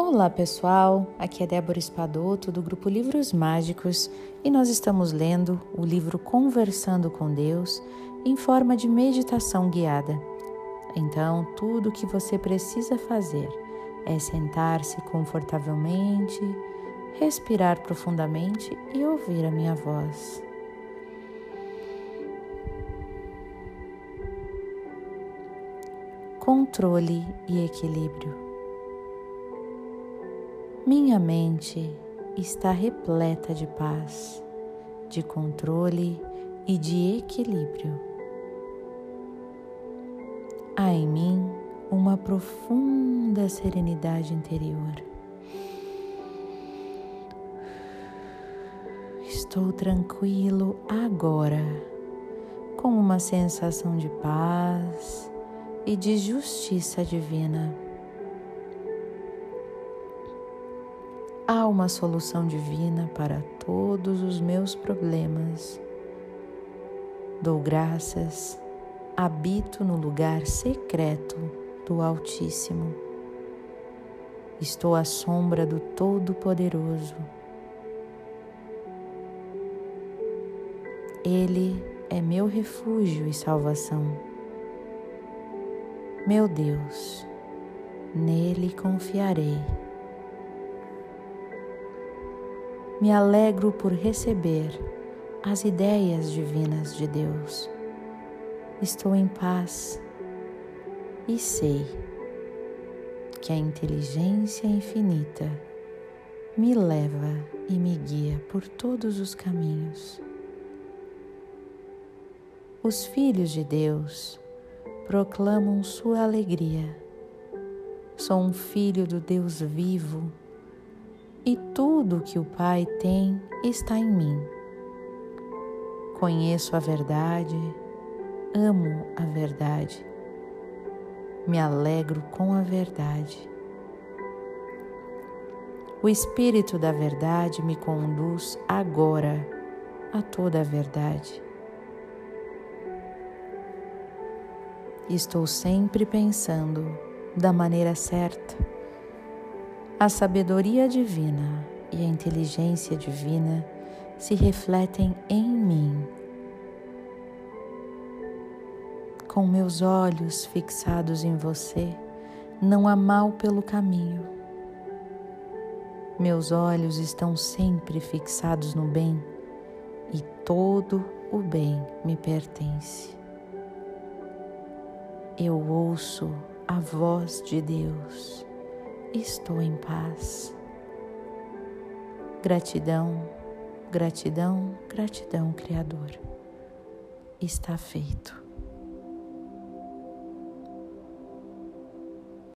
Olá pessoal, aqui é Débora Espadoto do grupo Livros Mágicos e nós estamos lendo o livro Conversando com Deus em forma de meditação guiada. Então, tudo o que você precisa fazer é sentar-se confortavelmente, respirar profundamente e ouvir a minha voz. Controle e equilíbrio. Minha mente está repleta de paz, de controle e de equilíbrio. Há em mim uma profunda serenidade interior. Estou tranquilo agora, com uma sensação de paz e de justiça divina. Há uma solução divina para todos os meus problemas. Dou graças, habito no lugar secreto do Altíssimo. Estou à sombra do Todo-Poderoso. Ele é meu refúgio e salvação. Meu Deus, nele confiarei. Me alegro por receber as ideias divinas de Deus. Estou em paz e sei que a inteligência infinita me leva e me guia por todos os caminhos. Os filhos de Deus proclamam sua alegria. Sou um filho do Deus vivo e tudo que o Pai tem está em mim. Conheço a verdade, amo a verdade, me alegro com a verdade. O Espírito da Verdade me conduz agora a toda a verdade. Estou sempre pensando da maneira certa a sabedoria divina e a inteligência divina se refletem em mim. Com meus olhos fixados em você, não há mal pelo caminho. Meus olhos estão sempre fixados no bem e todo o bem me pertence. Eu ouço a voz de Deus estou em paz. Gratidão, gratidão, gratidão, Criador. Está feito.